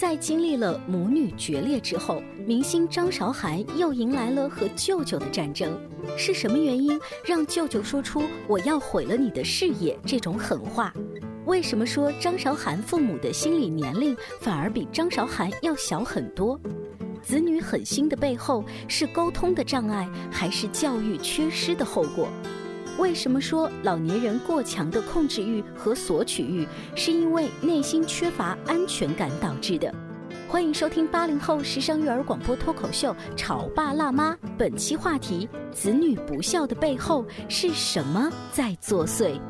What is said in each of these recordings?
在经历了母女决裂之后，明星张韶涵又迎来了和舅舅的战争。是什么原因让舅舅说出“我要毁了你的事业”这种狠话？为什么说张韶涵父母的心理年龄反而比张韶涵要小很多？子女狠心的背后是沟通的障碍，还是教育缺失的后果？为什么说老年人过强的控制欲和索取欲，是因为内心缺乏安全感导致的？欢迎收听八零后时尚育儿广播脱口秀《潮爸辣妈》，本期话题：子女不孝的背后是什么在作祟？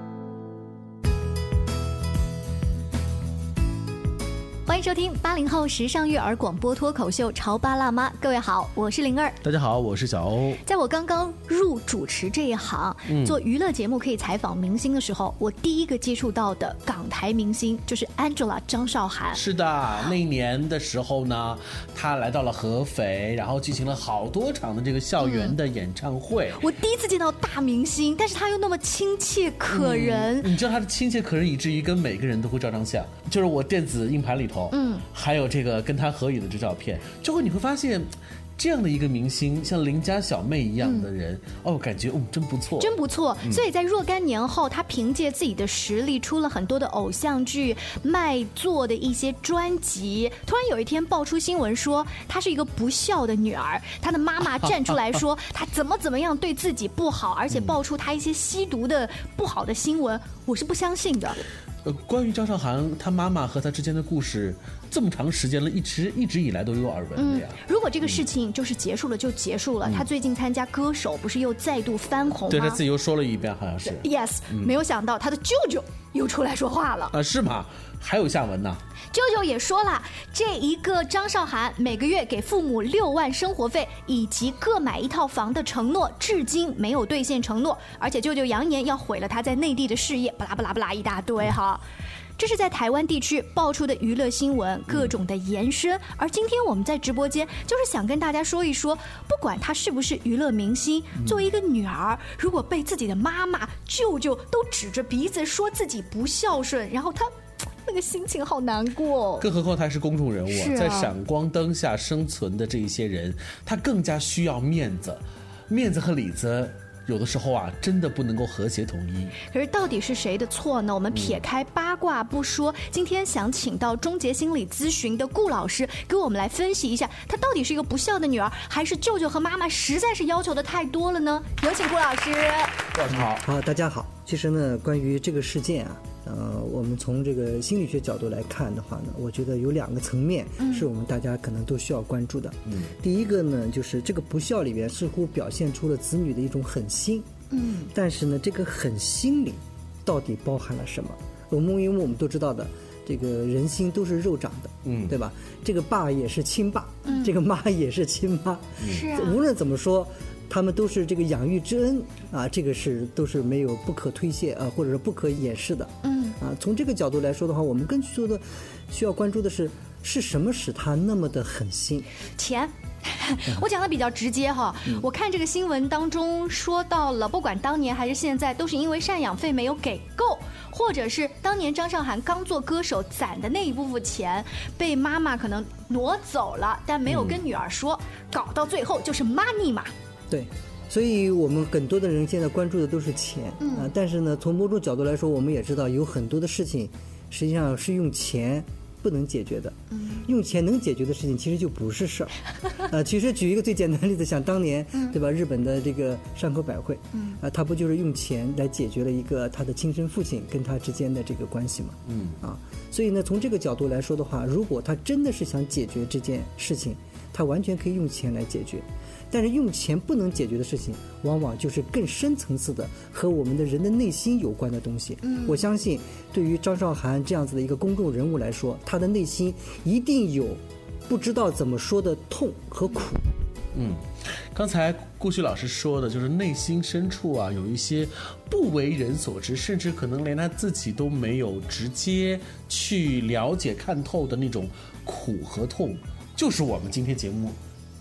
迎收听八零后时尚育儿广播脱口秀《潮爸辣妈》，各位好，我是灵儿。大家好，我是小欧。在我刚刚入主持这一行，做娱乐节目可以采访明星的时候，我第一个接触到的港台明星就是 Angela 张韶涵。是的，那一年的时候呢，她来到了合肥，然后进行了好多场的这个校园的演唱会。我第一次见到大明星，但是她又那么亲切可人。你知道她的亲切可人，以至于跟每个人都会照张相。就是我电子硬盘里头。嗯，还有这个跟他合影的这照片，就会你会发现，这样的一个明星，像邻家小妹一样的人，哦，感觉哦，真不错，真不错。所以在若干年后，他凭借自己的实力出了很多的偶像剧、卖座的一些专辑。突然有一天爆出新闻说，她是一个不孝的女儿，她的妈妈站出来说她怎么怎么样对自己不好，而且爆出她一些吸毒的不好的新闻，我是不相信的。呃，关于张韶涵她妈妈和她之间的故事，这么长时间了，一直一直以来都有耳闻的呀。如果这个事情就是结束了就结束了，她最近参加歌手不是又再度翻红吗？对，她自己又说了一遍，好像是。Yes，没有想到她的舅舅又出来说话了。啊，是吗？还有下文呢。舅舅也说了，这一个张韶涵每个月给父母六万生活费以及各买一套房的承诺，至今没有兑现承诺，而且舅舅扬言要毁了他在内地的事业，巴拉巴拉巴拉一大堆哈。这是在台湾地区爆出的娱乐新闻，各种的延伸。而今天我们在直播间就是想跟大家说一说，不管他是不是娱乐明星，作为一个女儿，如果被自己的妈妈、舅舅都指着鼻子说自己不孝顺，然后他。那个心情好难过，更何况他是公众人物，在闪光灯下生存的这一些人，他更加需要面子，面子和里子有的时候啊，真的不能够和谐统一。可是到底是谁的错呢？我们撇开八卦不说，今天想请到终结心理咨询的顾老师，给我们来分析一下，她到底是一个不孝的女儿，还是舅舅和妈妈实在是要求的太多了呢？有请顾老师。顾老师好，好，大家好。其实呢，关于这个事件啊。呃，我们从这个心理学角度来看的话呢，我觉得有两个层面是我们大家可能都需要关注的。嗯，第一个呢，就是这个不孝里边似乎表现出了子女的一种狠心。嗯，但是呢，这个狠心里到底包含了什么？我们因为我们都知道的，这个人心都是肉长的，嗯，对吧？这个爸也是亲爸，嗯，这个妈也是亲妈，是啊。无论怎么说。他们都是这个养育之恩啊，这个是都是没有不可推卸啊，或者是不可掩饰的。嗯啊，从这个角度来说的话，我们更多的需要关注的是，是什么使他那么的狠心？钱。我讲的比较直接哈，我看这个新闻当中说到了，不管当年还是现在，都是因为赡养费没有给够，或者是当年张韶涵刚做歌手攒的那一部分钱被妈妈可能挪走了，但没有跟女儿说，搞到最后就是 money 嘛。对，所以我们很多的人现在关注的都是钱，嗯啊，但是呢，从某种角度来说，我们也知道有很多的事情，实际上是用钱不能解决的。嗯用钱能解决的事情，其实就不是事儿。啊，其实举一个最简单的例子，想当年，嗯对吧？日本的这个山口百惠，啊，他不就是用钱来解决了一个他的亲生父亲跟他之间的这个关系嘛？嗯，啊，所以呢，从这个角度来说的话，如果他真的是想解决这件事情，他完全可以用钱来解决。但是用钱不能解决的事情，往往就是更深层次的和我们的人的内心有关的东西。嗯，我相信对于张韶涵这样子的一个公众人物来说，她的内心一定有不知道怎么说的痛和苦。嗯，刚才顾旭老师说的，就是内心深处啊，有一些不为人所知，甚至可能连他自己都没有直接去了解、看透的那种苦和痛，就是我们今天节目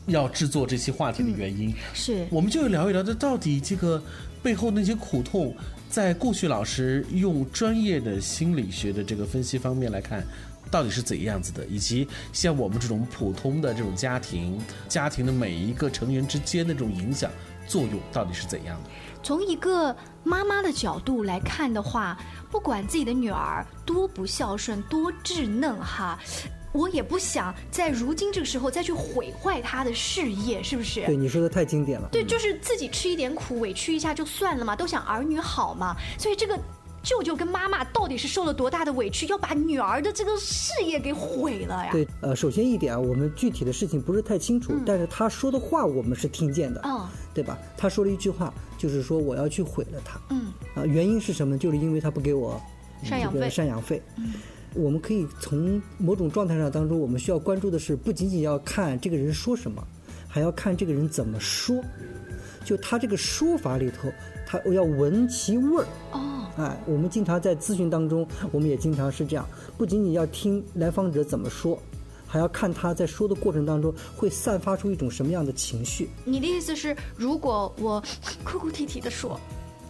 要制作这期话题的原因。是我们就聊一聊，这到底这个背后那些苦痛，在顾旭老师用专业的心理学的这个分析方面来看，到底是怎样子的，以及像我们这种普通的这种家庭，家庭的每一个成员之间的这种影响作用到底是怎样的？从一个妈妈的角度来看的话，不管自己的女儿多不孝顺、多稚嫩哈，我也不想在如今这个时候再去毁坏他的事业，是不是？对，你说的太经典了。对，就是自己吃一点苦，委屈一下就算了嘛，都想儿女好嘛。所以这个舅舅跟妈妈到底是受了多大的委屈，要把女儿的这个事业给毁了呀？对，呃，首先一点啊，我们具体的事情不是太清楚，但是他说的话我们是听见的，嗯，对吧？他说了一句话，就是说我要去毁了他。嗯，啊，原因是什么？就是因为他不给我赡养费赡养费。我们可以从某种状态上当中，我们需要关注的是，不仅仅要看这个人说什么，还要看这个人怎么说。就他这个说法里头，他要闻其味儿。哦，哎，我们经常在咨询当中，我们也经常是这样，不仅仅要听来访者怎么说，还要看他在说的过程当中会散发出一种什么样的情绪。你的意思是，如果我哭哭啼啼的说，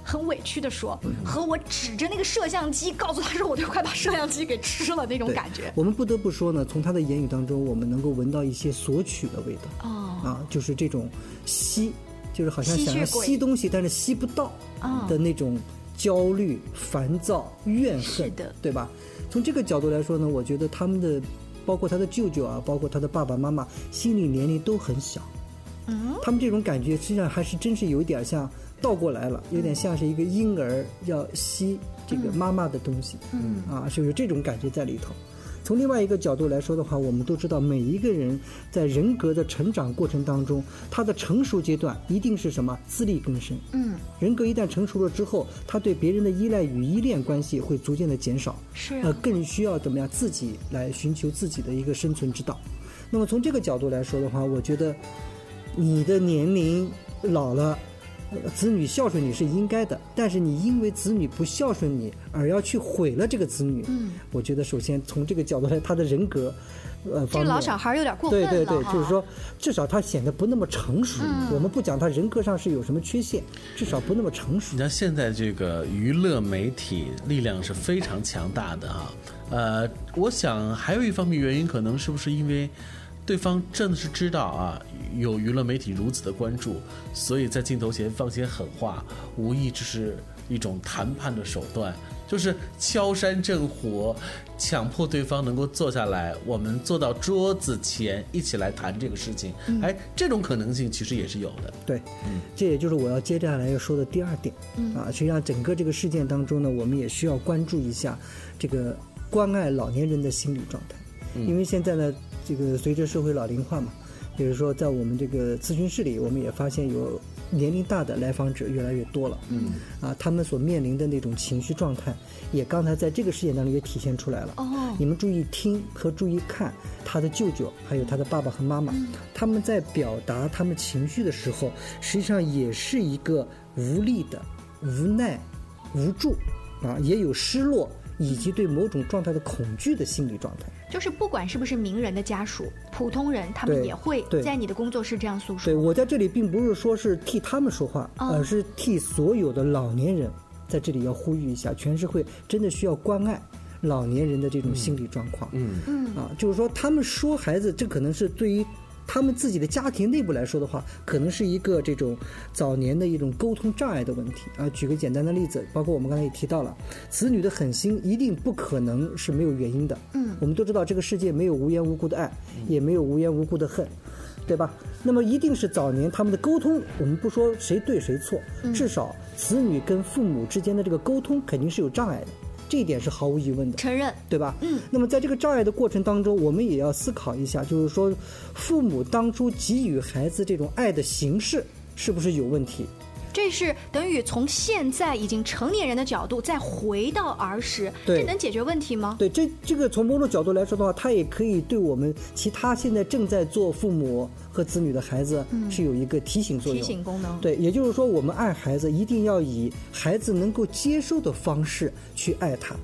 很委屈的说，和我指着那个摄像机告诉他说，我都快把摄像机给吃了那种感觉。我们不得不说呢，从他的言语当中，我们能够闻到一些索取的味道。哦，啊，就是这种吸，就是好像想要吸东西，但是吸不到啊的那种焦虑、烦躁、怨恨，是的对吧？从这个角度来说呢，我觉得他们的，包括他的舅舅啊，包括他的爸爸妈妈，心理年龄都很小。嗯，他们这种感觉实际上还是真是有点像倒过来了，有点像是一个婴儿要吸这个妈妈的东西，嗯啊，是有这种感觉在里头。从另外一个角度来说的话，我们都知道，每一个人在人格的成长过程当中，他的成熟阶段一定是什么？自力更生。嗯，人格一旦成熟了之后，他对别人的依赖与依恋关系会逐渐的减少，是啊呃，更需要怎么样自己来寻求自己的一个生存之道。那么从这个角度来说的话，我觉得你的年龄老了。呃子女孝顺你是应该的，但是你因为子女不孝顺你而要去毁了这个子女，嗯，我觉得首先从这个角度来，他的人格，呃，这老小孩有点过分了对对对，就是说，至少他显得不那么成熟。嗯我们不讲他人格上是有什么缺陷，至少不那么成熟你。看现在这个娱乐媒体力量是非常强大的哈，呃，我想还有一方面原因，可能是不是因为对方真的是知道啊，有娱乐媒体如此的关注，所以在镜头前放些狠话，无疑只是一种谈判的手段，就是敲山震虎，强迫对方能够坐下来，我们坐到桌子前一起来谈这个事情。哎，这种可能性其实也是有的。对，这也就是我要接下来要说的第二点。啊，实际上整个这个事件当中呢，我们也需要关注一下这个关爱老年人的心理状态，因为现在呢，这个随着社会老龄化嘛，比如说在我们这个咨询室里，我们也发现有年龄大的来访者越来越多了。嗯，啊，他们所面临的那种情绪状态，也刚才在这个事件当中也体现出来了。哦你们注意听和注意看他的舅舅，还有他的爸爸和妈妈，他们在表达他们情绪的时候，实际上也是一个无力的、无奈、无助，啊，也有失落以及对某种状态的恐惧的心理状态。就是不管是不是名人的家属，普通人他们也会对在你的工作室这样诉说对说。我在这里并不是说是替他们说话，哦而是替所有的老年人在这里要呼吁一下，全社会真的需要关爱老年人的这种心理状况。嗯嗯啊，就是说他们说孩子，这可能是对于他们自己的家庭内部来说的话，可能是一个这种早年的一种沟通障碍的问题啊。举个简单的例子，包括我们刚才也提到了，子女的狠心一定不可能是没有原因的。嗯，我们都知道这个世界没有无缘无故的爱，也没有无缘无故的恨。对吧？那么一定是早年他们的沟通，我们不说谁对谁错，至少子女跟父母之间的这个沟通肯定是有障碍的，这一点是毫无疑问的。承认，对吧？嗯。那么在这个障碍的过程当中，我们也要思考一下，就是说，父母当初给予孩子这种爱的形式是不是有问题？这是等于从现在已经成年人的角度再回到儿时，这能解决问题吗？对，这这个从某种角度来说的话，它也可以对我们其他现在正在做父母和子女的孩子是有一个提醒作用。提醒功能。对，也就是说，我们爱孩子一定要以孩子能够接受的方式去爱他。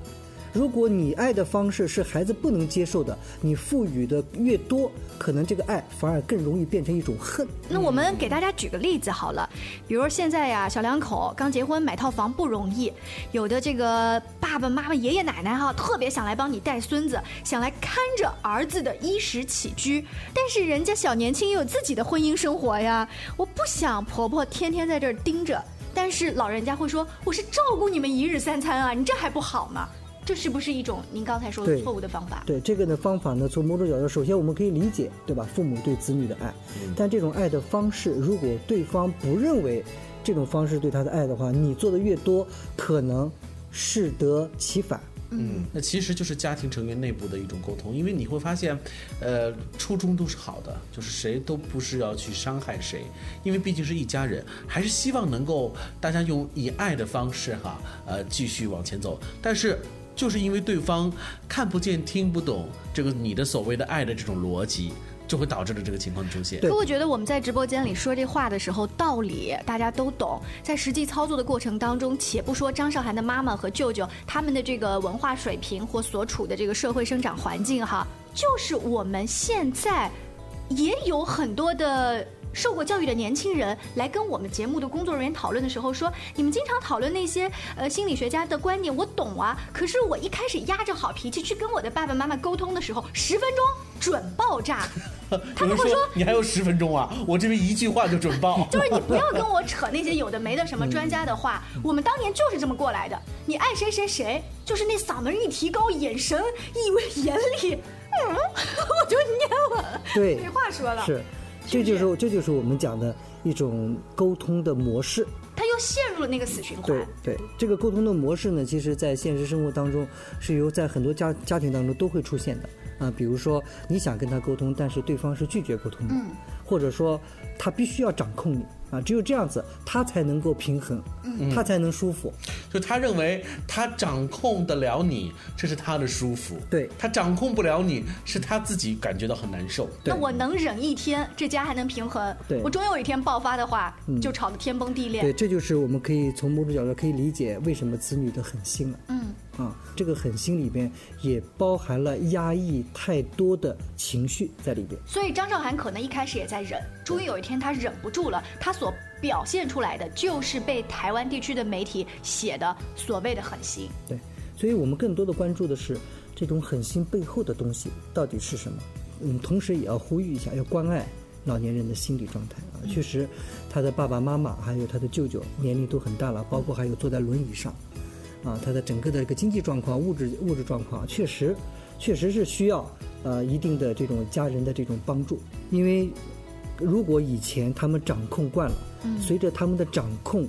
如果你爱的方式是孩子不能接受的，你赋予的越多，可能这个爱反而更容易变成一种恨。那我们给大家举个例子好了，比如现在呀，小两口刚结婚买套房不容易，有的这个爸爸妈妈、爷爷奶奶哈，特别想来帮你带孙子，想来看着儿子的衣食起居，但是人家小年轻也有自己的婚姻生活呀，我不想婆婆天天在这儿盯着，但是老人家会说我是照顾你们一日三餐啊，你这还不好吗？这是不是一种您刚才说的错误的方法？对这个呢方法呢，从某种角度，首先我们可以理解，对吧？父母对子女的爱，但这种爱的方式，如果对方不认为这种方式对他的爱的话，你做的越多，可能适得其反。嗯，那其实就是家庭成员内部的一种沟通，因为你会发现，呃，初衷都是好的，就是谁都不是要去伤害谁，因为毕竟是一家人，还是希望能够大家用以爱的方式哈，呃，继续往前走，但是。就是因为对方看不见、听不懂这个你的所谓的爱的这种逻辑，就会导致了这个情况出现。可我觉得我们在直播间里说这话的时候，道理大家都懂，在实际操作的过程当中，且不说张韶涵的妈妈和舅舅他们的这个文化水平或所处的这个社会生长环境哈，就是我们现在也有很多的。受过教育的年轻人来跟我们节目的工作人员讨论的时候说：“你们经常讨论那些呃心理学家的观点，我懂啊。可是我一开始压着好脾气去跟我的爸爸妈妈沟通的时候，十分钟准爆炸。他们会说你还有十分钟啊？我这边一句话就准爆。就是你不要跟我扯那些有的没的什么专家的话。我们当年就是这么过来的。你爱谁谁谁，就是那嗓门一提高，眼神意味严厉，嗯，我就蔫了。对，没话说了。是。这就是这就是我们讲的一种沟通的模式，他又陷入了那个死循环。对对，这个沟通的模式呢，其实在现实生活当中是由在很多家家庭当中都会出现的啊。比如说你想跟他沟通，但是对方是拒绝沟通的，或者说他必须要掌控你。啊，只有这样子，他才能够平衡，他才能舒服。就他认为他掌控得了你，这是他的舒服。对，他掌控不了你，是他自己感觉到很难受。那我能忍一天，这家还能平衡。对，我终有一天爆发的话，就吵得天崩地裂。对，这就是我们可以从某种角度可以理解为什么子女的狠心了。嗯。啊，这个狠心里边也包含了压抑太多的情绪在里边。所以张韶涵可能一开始也在忍，终于有一天她忍不住了，她所表现出来的就是被台湾地区的媒体写的所谓的狠心。对，所以我们更多的关注的是这种狠心背后的东西到底是什么。嗯，同时也要呼吁一下，要关爱老年人的心理状态啊。确实，他的爸爸妈妈还有他的舅舅年龄都很大了，包括还有坐在轮椅上。啊，他的整个的一个经济状况、物质物质状况，确实，确实是需要呃一定的这种家人的这种帮助。因为如果以前他们掌控惯了，随着他们的掌控。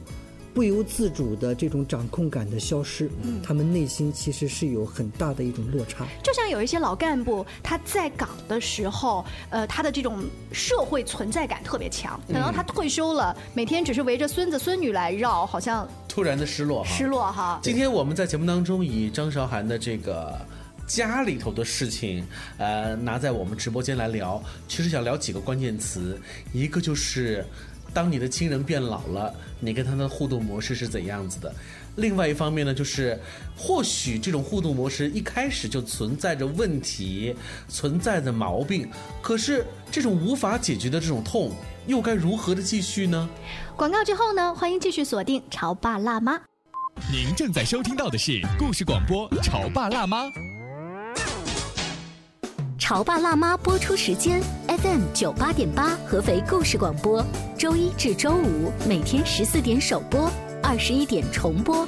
不由自主的这种掌控感的消失，他们内心其实是有很大的一种落差。就像有一些老干部，他在岗的时候，呃，他的这种社会存在感特别强。等到他退休了，每天只是围着孙子孙女来绕，好像突然的失落哈，失落哈。今天我们在节目当中以张韶涵的这个家里头的事情，呃，拿在我们直播间来聊，其实想聊几个关键词，一个就是。当你的亲人变老了，你跟他的互动模式是怎样子的？另外一方面呢，就是或许这种互动模式一开始就存在着问题，存在着毛病。可是这种无法解决的这种痛，又该如何的继续呢？广告之后呢，欢迎继续锁定《潮爸辣妈》。您正在收听到的是故事广播《潮爸辣妈》。《潮爸辣妈》播出时间。FM 九八点八合肥故事广播，周一至周五每天十四点首播，二十一点重播。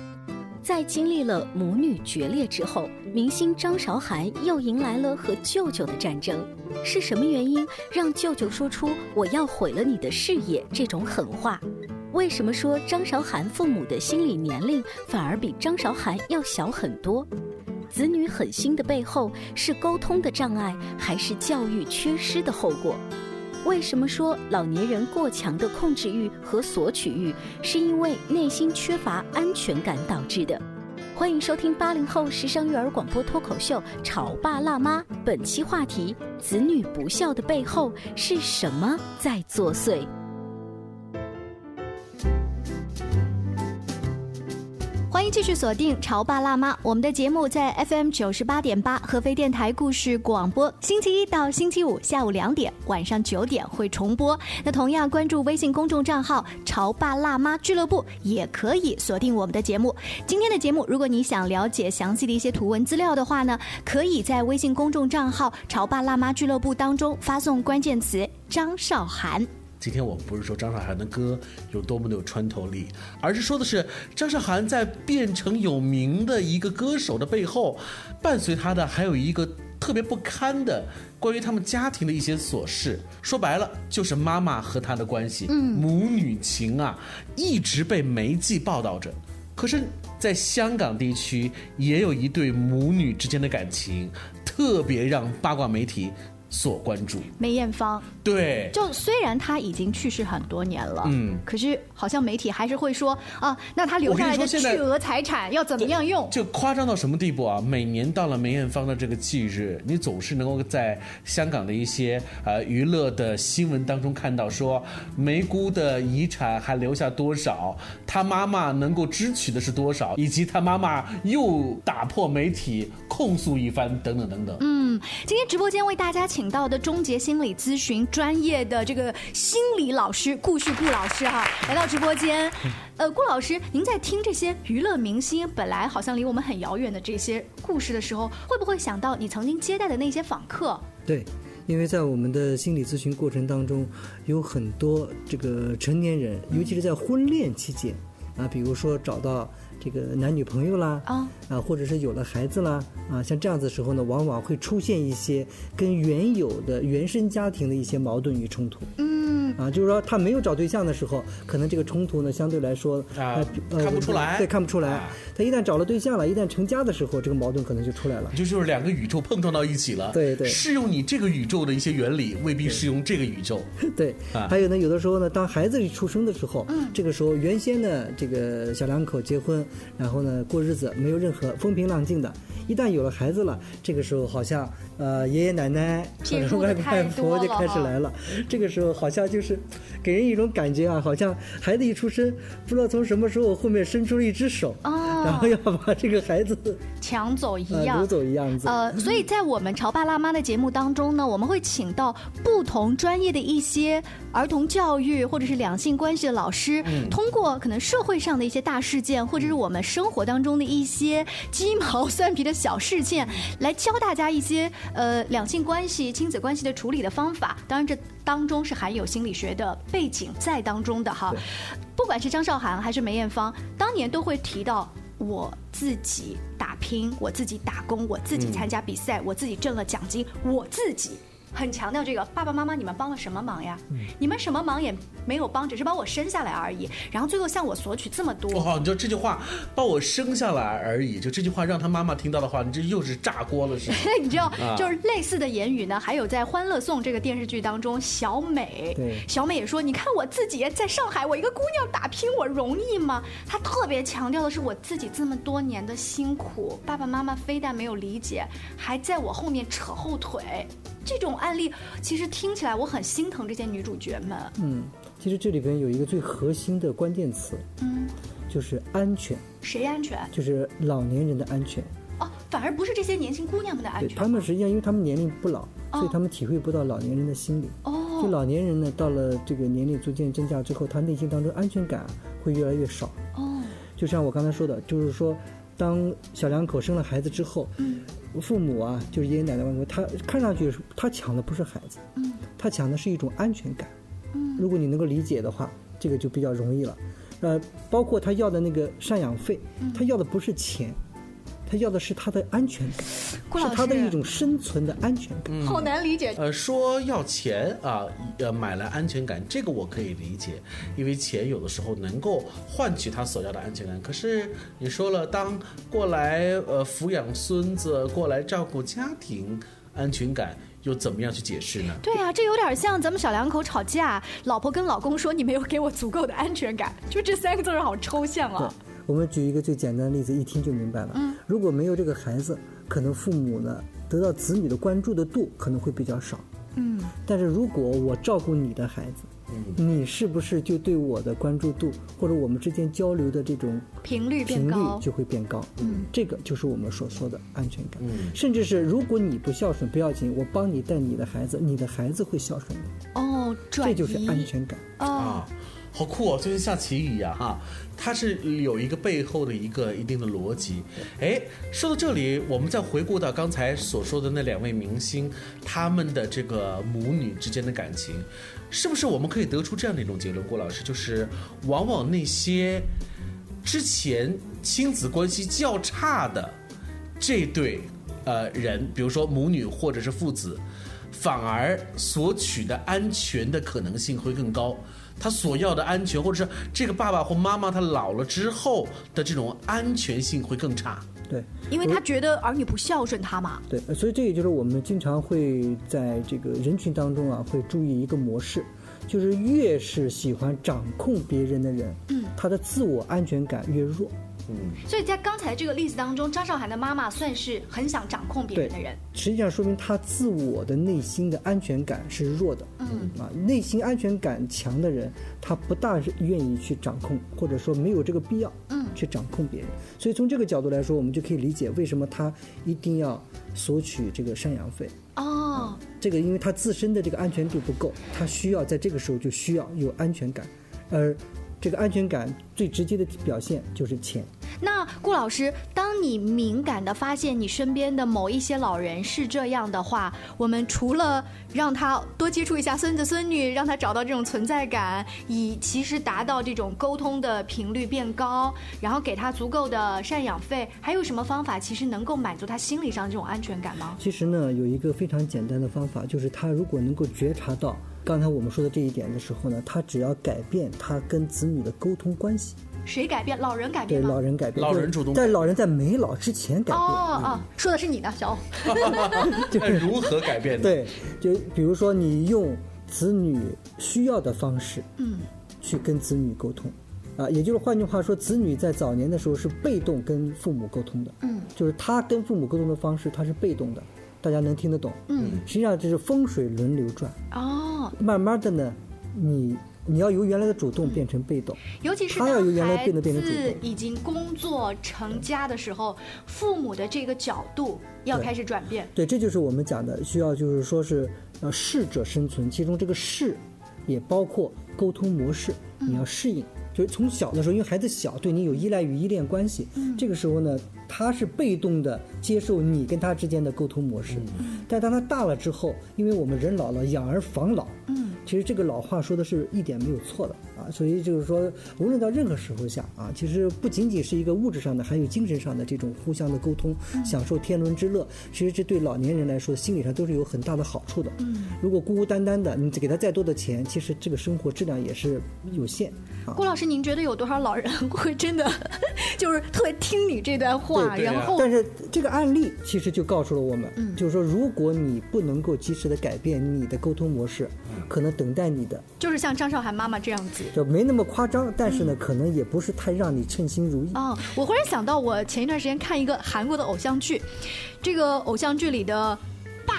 在经历了母女决裂之后，明星张韶涵又迎来了和舅舅的战争。是什么原因让舅舅说出“我要毁了你的事业”这种狠话？为什么说张韶涵父母的心理年龄反而比张韶涵要小很多？子女狠心的背后是沟通的障碍，还是教育缺失的后果？为什么说老年人过强的控制欲和索取欲，是因为内心缺乏安全感导致的？欢迎收听八零后时尚育儿广播脱口秀《潮爸辣妈》，本期话题：子女不孝的背后是什么在作祟？欢迎继续锁定《潮爸辣妈》，我们的节目在 FM 九十八点八合肥电台故事广播，星期一到星期五下午两点、晚上九点会重播。那同样关注微信公众账号“潮爸辣妈俱乐部”，也可以锁定我们的节目。今天的节目，如果你想了解详细的一些图文资料的话呢，可以在微信公众账号“潮爸辣妈俱乐部”当中发送关键词“张韶涵”。今天我们不是说张韶涵的歌有多么的有穿透力，而是说的是张韶涵在变成有名的一个歌手的背后，伴随她的还有一个特别不堪的关于他们家庭的一些琐事。说白了，就是妈妈和她的关系，母女情啊，一直被媒体报道着。可是，在香港地区，也有一对母女之间的感情，特别让八卦媒体所关注。梅艳芳，对，就虽然她已经去世很多年了，嗯可是好像媒体还是会说啊，那她留下来的巨额财产要怎么样用？就夸张到什么地步啊？每年到了梅艳芳的这个忌日，你总是能够在香港的一些呃娱乐的新闻当中看到说，梅姑的遗产还留下多少，她妈妈能够支取的是多少，以及她妈妈又打破媒体控诉一番，等等等等。嗯，今天直播间为大家请请到的终结心理咨询专业的这个心理老师顾旭顾老师哈，来到直播间。呃，顾老师，您在听这些娱乐明星本来好像离我们很遥远的这些故事的时候，会不会想到你曾经接待的那些访客？对，因为在我们的心理咨询过程当中，有很多这个成年人，尤其是在婚恋期间，啊，比如说找到这个男女朋友啦，啊啊，或者是有了孩子啦，啊，像这样子的时候呢，往往会出现一些跟原有的原生家庭的一些矛盾与冲突。嗯，啊，就是说他没有找对象的时候，可能这个冲突呢相对来说啊呃看不出来。对，看不出来。啊。他一旦找了对象了，一旦成家的时候，这个矛盾可能就出来了。就就是两个宇宙碰撞到一起了，对对。适用你这个宇宙的一些原理，未必适用这个宇宙。对。啊，还有呢，有的时候呢，当孩子一出生的时候，这个时候原先呢，这个小两口结婚，然后呢过日子没有任何风平浪静的，一旦有了孩子了，这个时候好像呃爷爷奶奶、外公外婆就开始来了，这个时候好像就是给人一种感觉啊，好像孩子一出生，不知道从什么时候后面伸出了一只手，哦然后要把这个孩子 抢走一呃样掳。走一样子。呃，所以在我们潮爸辣妈的节目当中呢，我们会请到不同专业的一些儿童教育或者是两性关系的老师，通过可能社会上的一些大事件，或者是我们生活当中的一些鸡毛蒜皮的小事件，来教大家一些呃两性关系、亲子关系的处理的方法。当然，这当中是含有心理学的背景在当中的哈。不管是张韶涵还是梅艳芳，当年都会提到我自己打拼，我自己打工，我自己参加比赛，我自己挣了奖金，我自己。很强调这个爸爸妈妈，你们帮了什么忙呀？你们什么忙也没有帮，只是把我生下来而已。然后最后向我索取这么多，哇，你知道这句话把我生下来而已，就这句话让他妈妈听到的话，你这又是炸锅了，是吗？你知道，就是类似的言语呢，还有在《欢乐颂》这个电视剧当中，小美，小美也说，你看我自己在上海，我一个姑娘打拼，我容易吗？她特别强调的是我自己这么多年的辛苦，爸爸妈妈非但没有理解，还在我后面扯后腿。这种案例其实听起来我很心疼这些女主角们。嗯，其实这里边有一个最核心的关键词，嗯，就是安全。谁安全？就是老年人的安全。哦，反而不是这些年轻姑娘们的安全。他们实际上，因为他们年龄不老，所以他们体会不到老年人的心理。哦，就老年人呢，到了这个年龄逐渐增加之后，他内心当中安全感会越来越少。哦，就像我刚才说的，就是说，当小两口生了孩子之后，嗯。父母啊，就是爷爷奶奶外公，他看上去他抢的不是孩子，嗯，他抢的是一种安全感，嗯，如果你能够理解的话，这个就比较容易了，呃，包括他要的那个赡养费，他要的不是钱。他要的是他的安全感，是他的一种生存的安全感。好难理解。呃，说要钱啊，呃，买来安全感，这个我可以理解，因为钱有的时候能够换取他所要的安全感。可是你说了，当过来呃抚养孙子，过来照顾家庭，安全感又怎么样去解释呢？对啊，这有点像咱们小两口吵架，老婆跟老公说你没有给我足够的安全感，就这三个字儿好抽象啊。我们举一个最简单的例子，一听就明白了。嗯，如果没有这个孩子，可能父母呢得到子女的关注的度可能会比较少。嗯，但是如果我照顾你的孩子，嗯，你是不是就对我的关注度或者我们之间交流的这种频率频率就会变高？嗯，这个就是我们所说的安全感。嗯，甚至是如果你不孝顺不要紧，我帮你带你的孩子，你的孩子会孝顺的。哦，这就是安全感啊。好酷哦，就像下棋一样哈，它是有一个背后的一个一定的逻辑。哎，说到这里，我们再回顾到刚才所说的那两位明星，他们的这个母女之间的感情，是不是我们可以得出这样的一种结论？郭老师，就是往往那些之前亲子关系较差的这对呃人，比如说母女或者是父子，反而索取的安全的可能性会更高。他所要的安全，或者是这个爸爸或妈妈他老了之后的这种安全性会更差。对，因为他觉得儿女不孝顺他嘛。对，所以这也就是我们经常会在这个人群当中啊，会注意一个模式，就是越是喜欢掌控别人的人，嗯，他的自我安全感越弱。所以在刚才这个例子当中，张韶涵的妈妈算是很想掌控别人的人。实际上说明她自我的内心的安全感是弱的。嗯啊，内心安全感强的人，他不大愿意去掌控，或者说没有这个必要。嗯，去掌控别人。所以从这个角度来说，我们就可以理解为什么他一定要索取这个赡养费。哦，这个因为他自身的这个安全度不够，他需要在这个时候就需要有安全感，而。这个安全感最直接的表现就是钱。那顾老师，当你敏感的发现你身边的某一些老人是这样的话，我们除了让他多接触一下孙子孙女，让他找到这种存在感，以其实达到这种沟通的频率变高，然后给他足够的赡养费，还有什么方法其实能够满足他心理上这种安全感吗？其实呢，有一个非常简单的方法，就是他如果能够觉察到。刚才我们说的这一点的时候呢，他只要改变他跟子女的沟通关系，谁改变？老人改变对，老人改变，老人主动，在老人在没老之前改变。哦哦，说的是你呢，小欧。就是如何改变？对，就比如说你用子女需要的方式，嗯，去跟子女沟通，啊，也就是换句话说，子女在早年的时候是被动跟父母沟通的，嗯，就是他跟父母沟通的方式，他是被动的。大家能听得懂，嗯，实际上这是风水轮流转哦。慢慢的呢，你你要由原来的主动变成被动，尤其是他要由原来变得变成主动。已经工作成家的时候，父母的这个角度要开始转变。对，这就是我们讲的需要，就是说是呃适者生存，其中这个适也包括沟通模式，你要适应。就是从小的时候，因为孩子小，对你有依赖与依恋关系，这个时候呢。他是被动的接受你跟他之间的沟通模式，但当他大了之后，因为我们人老了，养儿防老，嗯，其实这个老话说的是一点没有错的啊。所以就是说，无论到任何时候下啊，其实不仅仅是一个物质上的，还有精神上的这种互相的沟通，享受天伦之乐。其实这对老年人来说，心理上都是有很大的好处的。嗯，如果孤孤单单的，你给他再多的钱，其实这个生活质量也是有限。郭老师，您觉得有多少老人会真的 就是特别听你这段话？然后，但是这个案例其实就告诉了我们，就是说，如果你不能够及时的改变你的沟通模式，可能等待你的就是像张韶涵妈妈这样子，就没那么夸张，但是呢，可能也不是太让你称心如意。哦，我忽然想到，我前一段时间看一个韩国的偶像剧，这个偶像剧里的。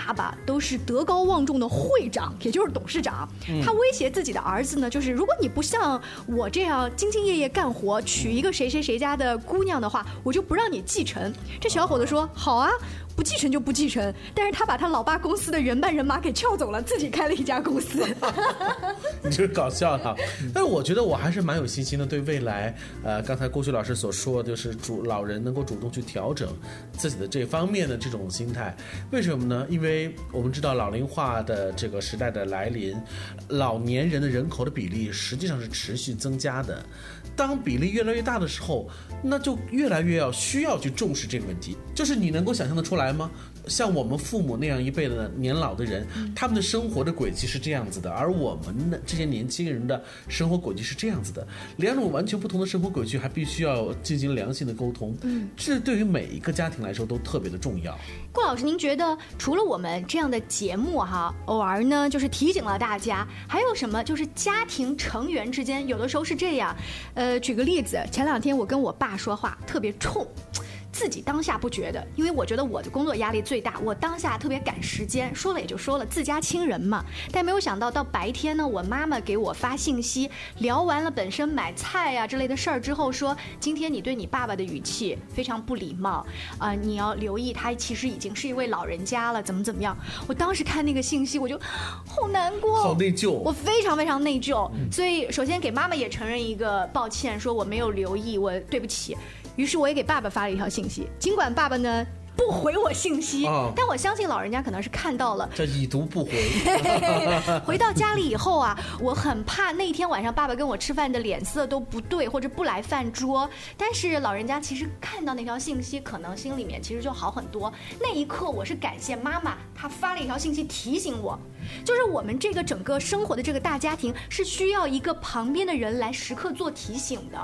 爸爸都是德高望重的会长，也就是董事长。他威胁自己的儿子呢，就是如果你不像我这样兢兢业业干活，娶一个谁谁谁家的姑娘的话，我就不让你继承。这小伙子说：“好啊。”不继承就不继承，但是他把他老爸公司的人半人马给撬走了，自己开了一家公司。你这搞笑哈！但是我觉得我还是蛮有信心的，对未来，呃，刚才郭旭老师所说，就是主老人能够主动去调整自己的这方面的这种心态。为什么呢？因为我们知道老龄化的这个时代的来临，老年人的人口的比例实际上是持续增加的。当比例越来越大的时候，那就越来越要需要去重视这个问题。就是你能够想象得出来吗？像我们父母那样一辈的年老的人，他们的生活的轨迹是这样子的，而我们的这些年轻人的生活轨迹是这样子的，两种完全不同的生活轨迹还必须要进行良性的沟通。嗯，这对于每一个家庭来说都特别的重要。顾老师，您觉得除了我们这样的节目哈，偶尔呢就是提醒了大家，还有什么就是家庭成员之间有的时候是这样？呃，举个例子，前两天我跟我爸说话特别冲。自己当下不觉得，因为我觉得我的工作压力最大，我当下特别赶时间，说了也就说了，自家亲人嘛。但没有想到到白天呢，我妈妈给我发信息，聊完了本身买菜呀之类的事儿之后，说今天你对你爸爸的语气非常不礼貌啊，你要留意他其实已经是一位老人家了，怎么怎么样。我当时看那个信息，我就好难过，好内疚，我非常非常内疚。所以首先给妈妈也承认一个抱歉，说我没有留意，我对不起。于是我也给爸爸发了一条信息，尽管爸爸呢不回我信息，但我相信老人家可能是看到了。这已读不回。回到家里以后啊，我很怕那天晚上爸爸跟我吃饭的脸色都不对，或者不来饭桌。但是老人家其实看到那条信息，可能心里面其实就好很多。那一刻，我是感谢妈妈，她发了一条信息提醒我，就是我们这个整个生活的这个大家庭是需要一个旁边的人来时刻做提醒的。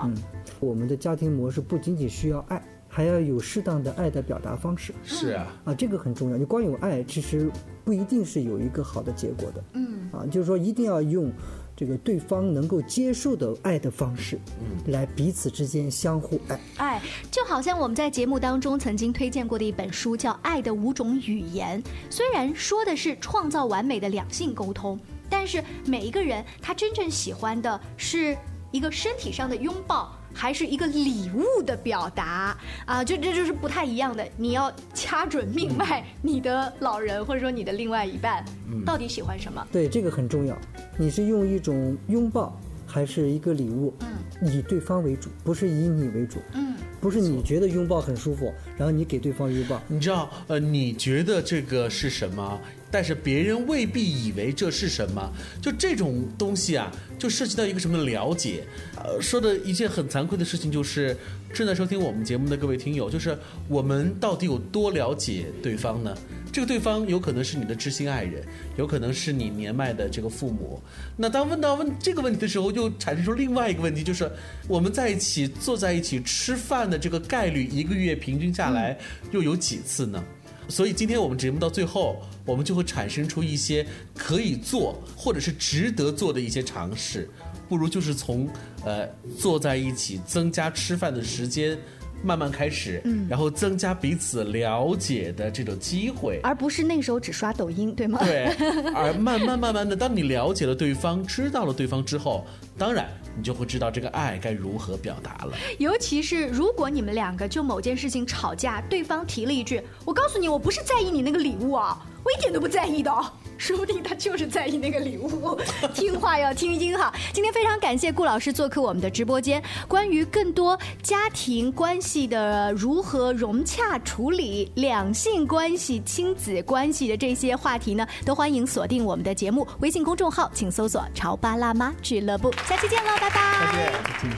我们的家庭模式不仅仅需要爱，还要有适当的爱的表达方式。是啊，啊，这个很重要。你光有爱，其实不一定是有一个好的结果的。嗯，啊，就是说一定要用这个对方能够接受的爱的方式，嗯，来彼此之间相互爱。爱，就好像我们在节目当中曾经推荐过的一本书，叫《爱的五种语言》。虽然说的是创造完美的两性沟通，但是每一个人他真正喜欢的是一个身体上的拥抱。还是一个礼物的表达啊，就这就是不太一样的。你要掐准命脉，你的老人或者说你的另外一半，到底喜欢什么？对，这个很重要。你是用一种拥抱，还是一个礼物？嗯，以对方为主，不是以你为主。嗯，不是你觉得拥抱很舒服，然后你给对方拥抱。你知道，呃，你觉得这个是什么？但是别人未必以为这是什么，就这种东西啊，就涉及到一个什么了解。呃，说的一件很惭愧的事情就是，正在收听我们节目的各位听友，就是我们到底有多了解对方呢？这个对方有可能是你的知心爱人，有可能是你年迈的这个父母。那当问到问这个问题的时候，又产生出另外一个问题，就是我们在一起坐在一起吃饭的这个概率，一个月平均下来又有几次呢？所以今天我们节目到最后，我们就会产生出一些可以做或者是值得做的一些尝试，不如就是从呃坐在一起增加吃饭的时间。慢慢开始，嗯，然后增加彼此了解的这种机会，而不是那时候只刷抖音，对吗？对，而慢慢慢慢的，当你了解了对方，知道了对方之后，当然你就会知道这个爱该如何表达了。尤其是如果你们两个就某件事情吵架，对方提了一句：“我告诉你，我不是在意你那个礼物啊，我一点都不在意的哦。说不定他就是在意那个礼物，听话要听音哈。今天非常感谢顾老师做客我们的直播间，关于更多家庭关系的如何融洽处理、两性关系、亲子关系的这些话题呢，都欢迎锁定我们的节目微信公众号，请搜索“潮爸辣妈俱乐部”。下期见喽，拜拜。再见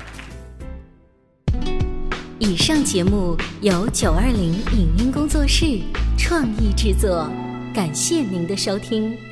以上节目由九二零影音工作室创意制作。感谢您的收听。